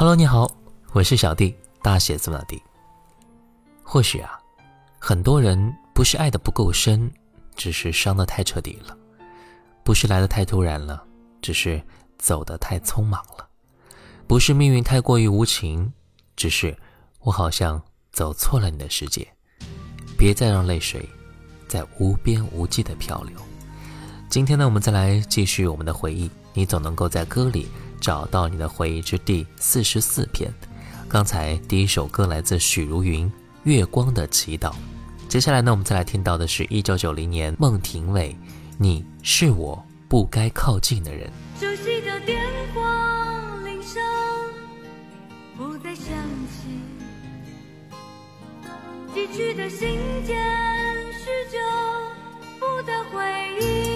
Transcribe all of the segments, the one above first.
hello 你好，我是小弟，大写字母的弟。或许啊，很多人不是爱的不够深，只是伤的太彻底了，不是来的太突然了，只是走的太匆忙了。不是命运太过于无情，只是我好像走错了你的世界。别再让泪水在无边无际的漂流。今天呢，我们再来继续我们的回忆，你总能够在歌里。找到你的回忆之第四十四篇。刚才第一首歌来自许茹芸《月光的祈祷》。接下来呢，我们再来听到的是一九九零年孟庭苇《你是我不该靠近的人》。熟悉的电话铃声不再响起，寄去的信件许久不得回应。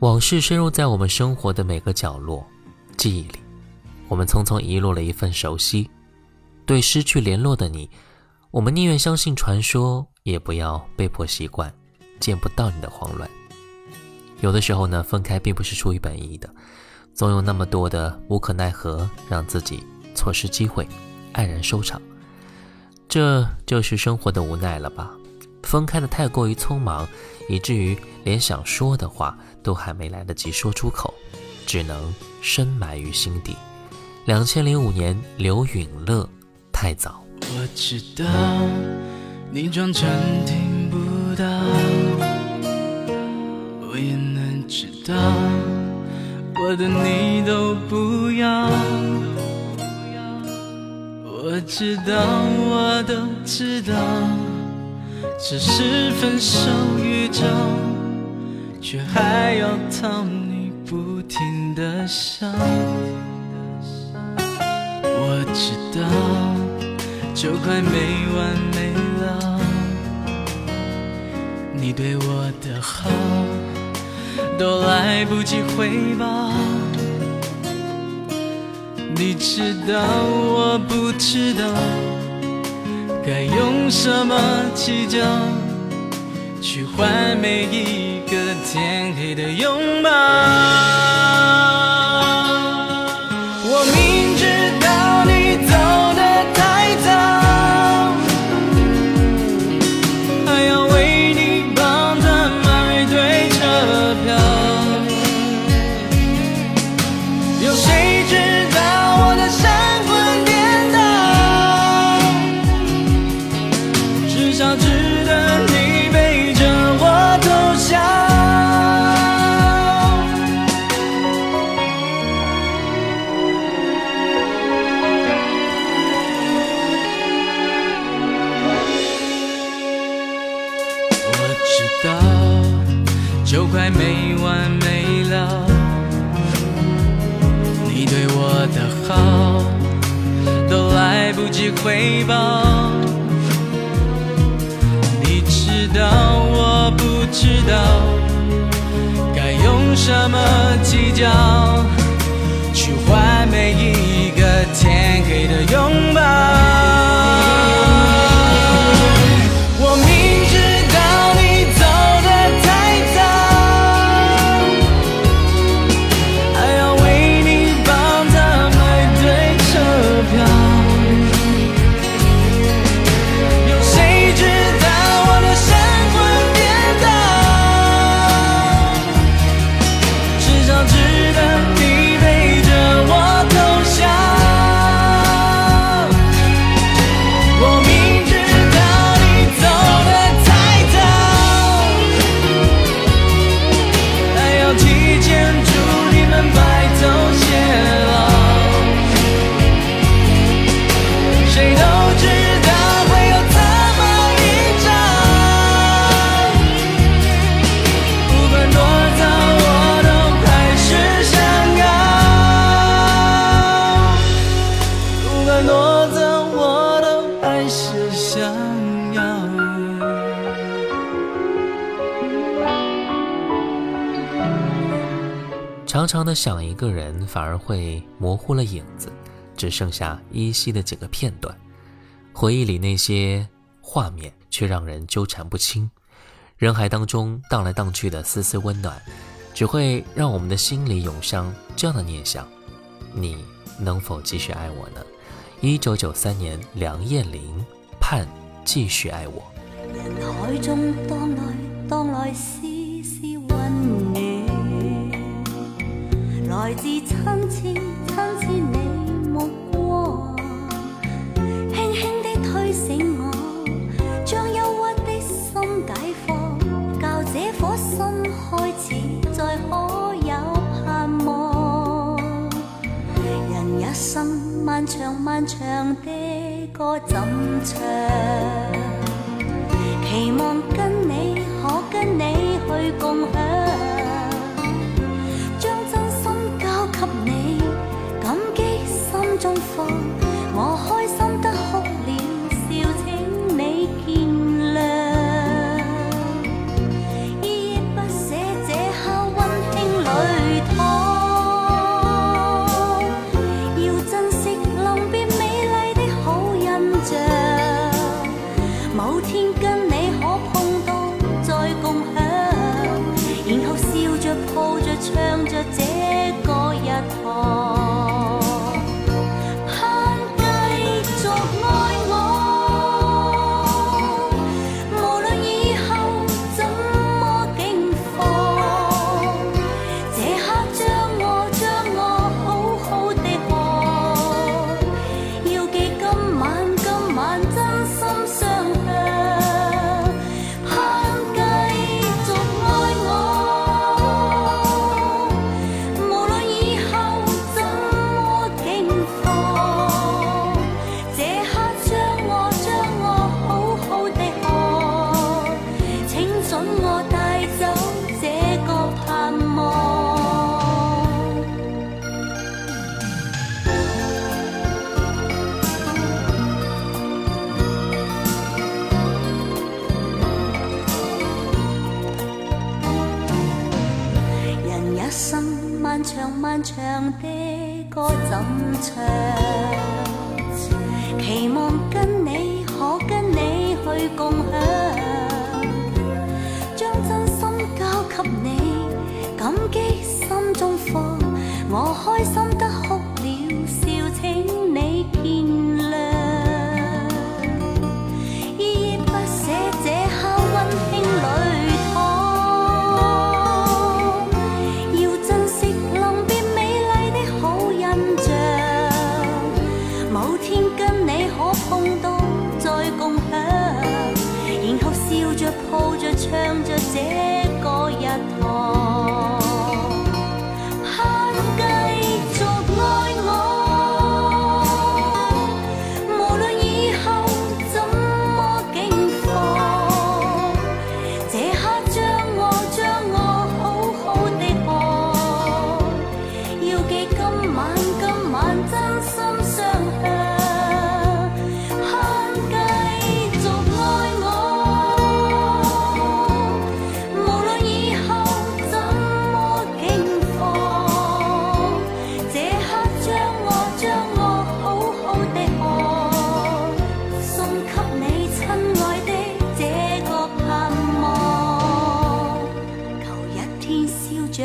往事深入在我们生活的每个角落、记忆里，我们匆匆遗落了一份熟悉。对失去联络的你，我们宁愿相信传说，也不要被迫习惯见不到你的慌乱。有的时候呢，分开并不是出于本意的，总有那么多的无可奈何，让自己错失机会，黯然收场。这就是生活的无奈了吧？分开的太过于匆忙，以至于连想说的话都还没来得及说出口，只能深埋于心底。两千零五年，刘允乐。太早。我知道你装成听不到，我也能知道我的你都不要。我知道，我都知道，这是分手预兆，却还要讨你不停的笑。我知道。就快没完没了，你对我的好都来不及回报。你知道我不知道该用什么计较，去换每一个天黑的拥抱。回报，你知道我不知道该用什么计较，去换每一个天黑的拥抱。常常的想一个人，反而会模糊了影子，只剩下依稀的几个片段。回忆里那些画面，却让人纠缠不清。人海当中荡来荡去的丝丝温暖，只会让我们的心里涌上这样的念想：你能否继续爱我呢？一九九三年，梁艳玲盼继续爱我。来自漫长漫长的歌怎唱？期望跟你可跟你去共享。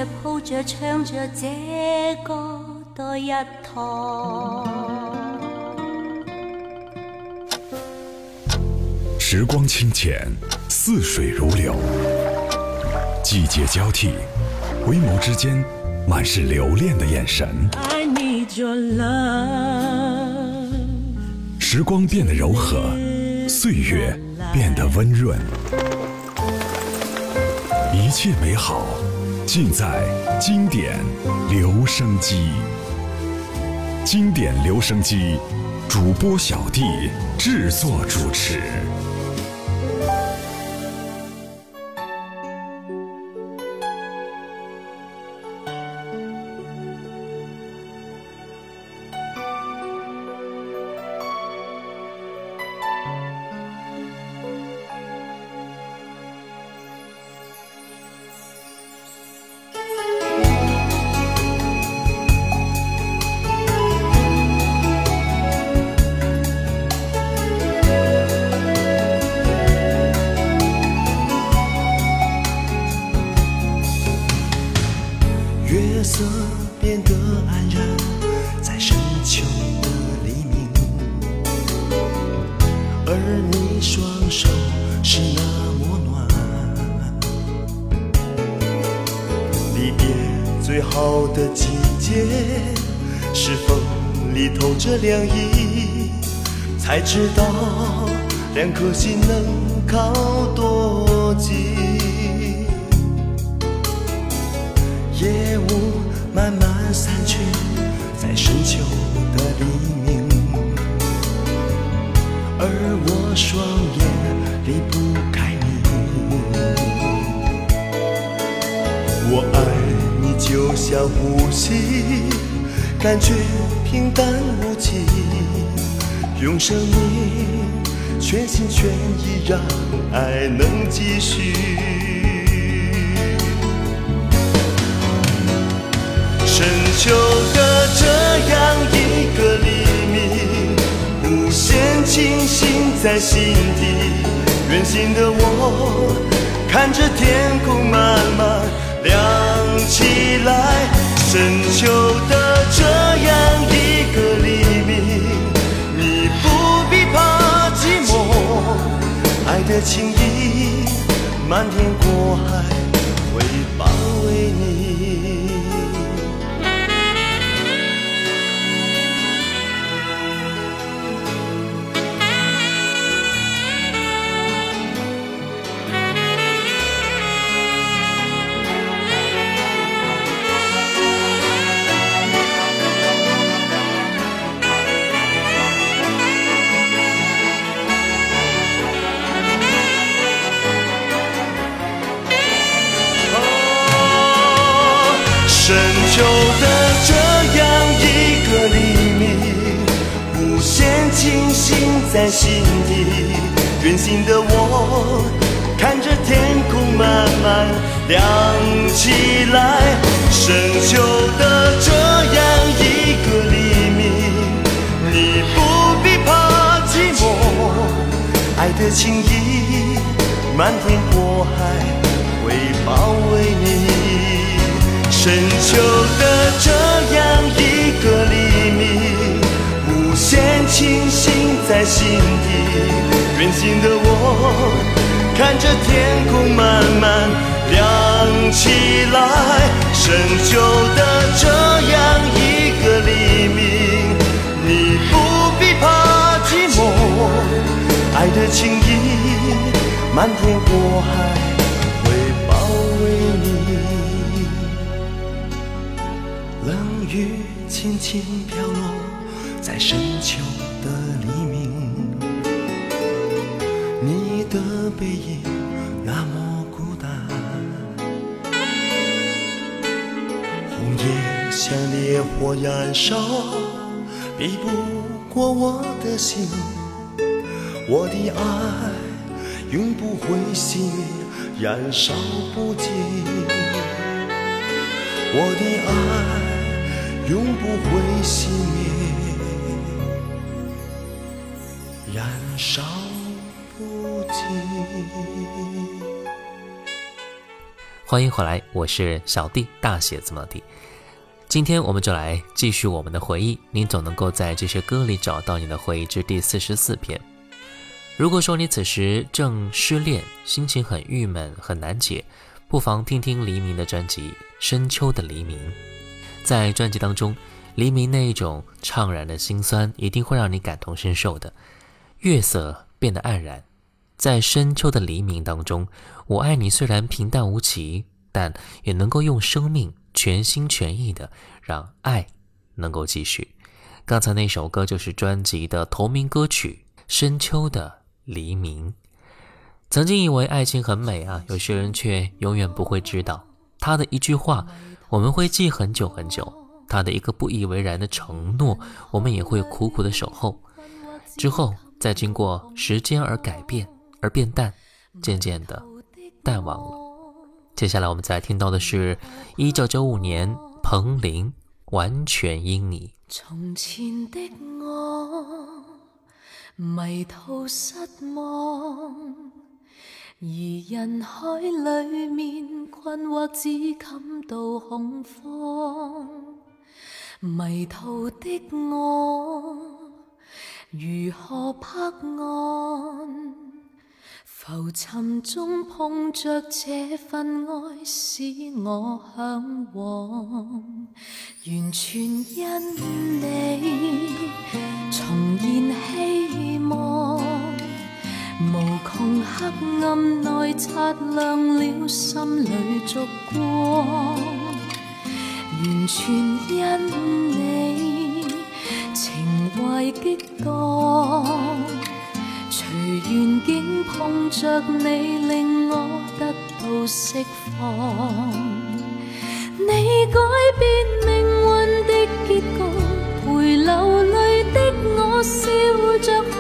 着抱着唱着這個待日堂。时光清浅，似水如流。季节交替，回眸之间满是留恋的眼神。I need your love。时光变得柔和，岁月变得温润。一切美好，尽在经典留声机。经典留声机，主播小弟制作主持。夜雾慢慢散去，在深秋的黎明，而我双眼离不开你。我爱你就像呼吸，感觉平淡无奇，用生命全心全意让爱能继续。深秋的这样一个黎明，无限清醒在心底。远行的我，看着天空慢慢亮起来深秋的这样一个黎明，你不必怕寂寞，爱的情意漫天过海漫天过海会包围你。深秋的这样一个黎明，无限清醒在心底。远行的我，看着天空慢慢亮起来。深秋的这样一个黎明，你不必怕寂寞，爱的情意漫天过海会包围你。冷雨轻轻飘落在深秋的黎明，你的背影那么孤单，红叶像烈火燃烧，比不过我的心，我的爱永不会熄灭，燃烧不尽。我的爱永不会熄灭，燃烧不尽。欢迎回来，我是小弟，大写字母的。今天我们就来继续我们的回忆。你总能够在这些歌里找到你的回忆之第四十四篇。如果说你此时正失恋，心情很郁闷、很难解，不妨听听黎明的专辑《深秋的黎明》。在专辑当中，黎明那一种怅然的心酸，一定会让你感同身受的。月色变得黯然，在深秋的黎明当中，我爱你虽然平淡无奇，但也能够用生命全心全意的让爱能够继续。刚才那首歌就是专辑的同名歌曲《深秋的黎明》。曾经以为爱情很美啊，有些人却永远不会知道，他的一句话，我们会记很久很久；他的一个不以为然的承诺，我们也会苦苦的守候。之后，再经过时间而改变，而变淡，渐渐的淡忘了。接下来我们再听到的是1995年彭羚《完全因你》。從前的我迷途失望，而人海裏面困惑，只感到恐慌。迷途的我如何拍岸？浮沉中碰着這份愛，使我向往，完全因你重現希亮了心里烛光，完全因你情怀激荡。随缘境碰着你，令我得到释放。你改变命运的结局，陪流泪的我笑着看。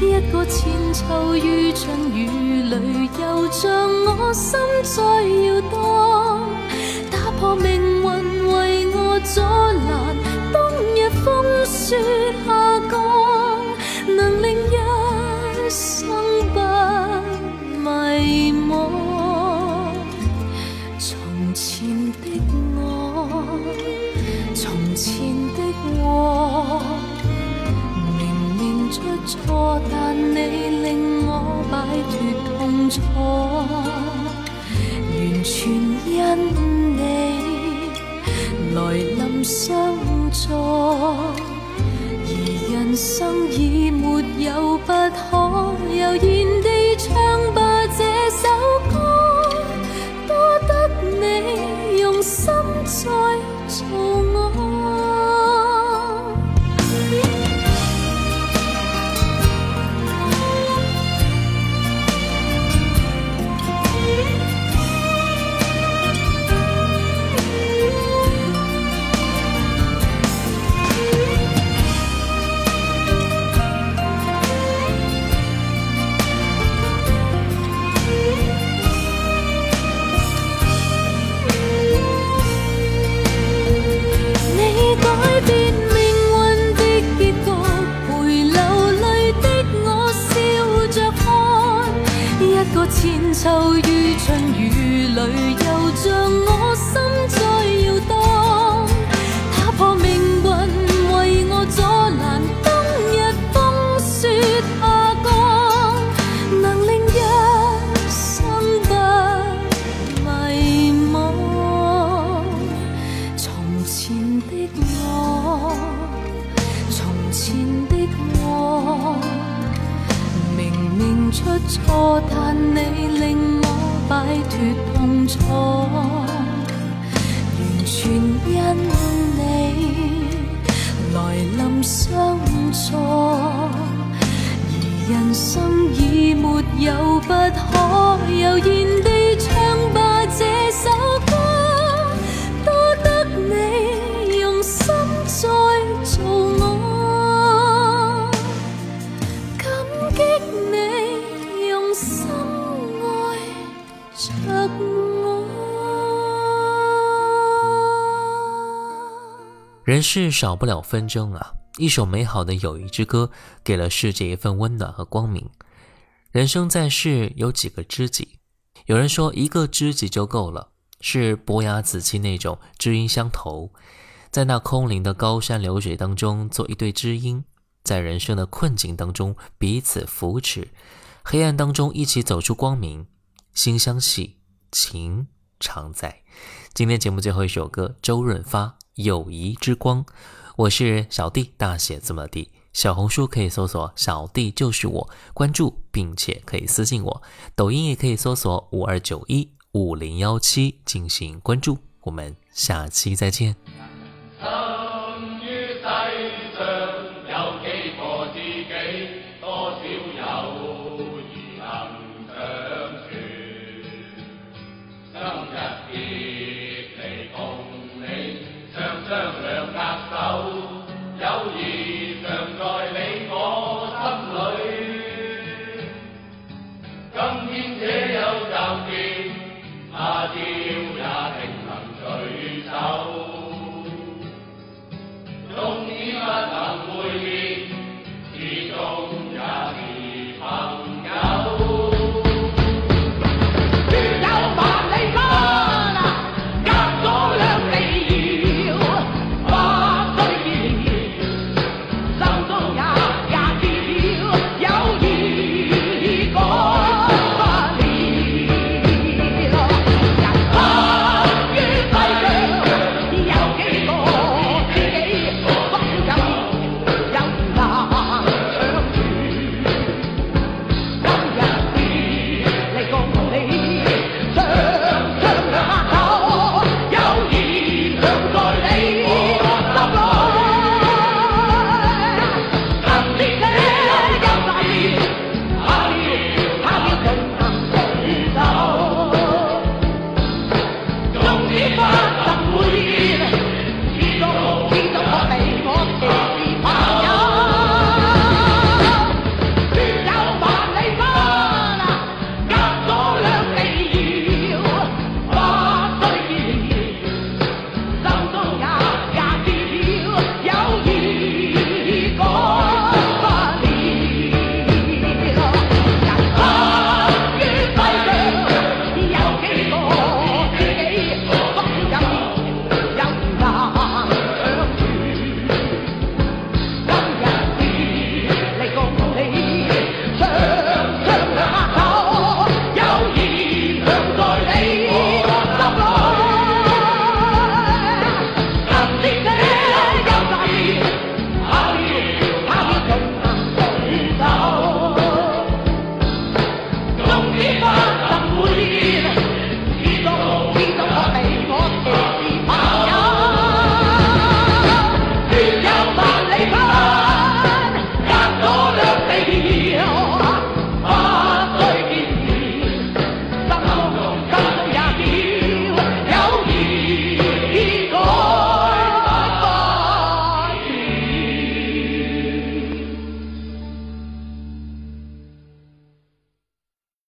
一个千秋于春雨里，像我心在摇荡。打破命运为我阻拦，冬日风雪下降，能令一生不迷惘。从前的我从前的我，明明出错，但你令摆脱痛楚，完全因你来临相助，而人生已没有不可，有现人世少不了纷争啊！一首美好的友谊之歌，给了世界一份温暖和光明。人生在世有几个知己？有人说一个知己就够了，是伯牙子期那种知音相投，在那空灵的高山流水当中做一对知音，在人生的困境当中彼此扶持，黑暗当中一起走出光明，心相系，情常在。今天节目最后一首歌，周润发《友谊之光》。我是小弟，大写字母 D。小红书可以搜索“小弟就是我”，关注并且可以私信我。抖音也可以搜索“五二九一五零幺七”进行关注。我们下期再见。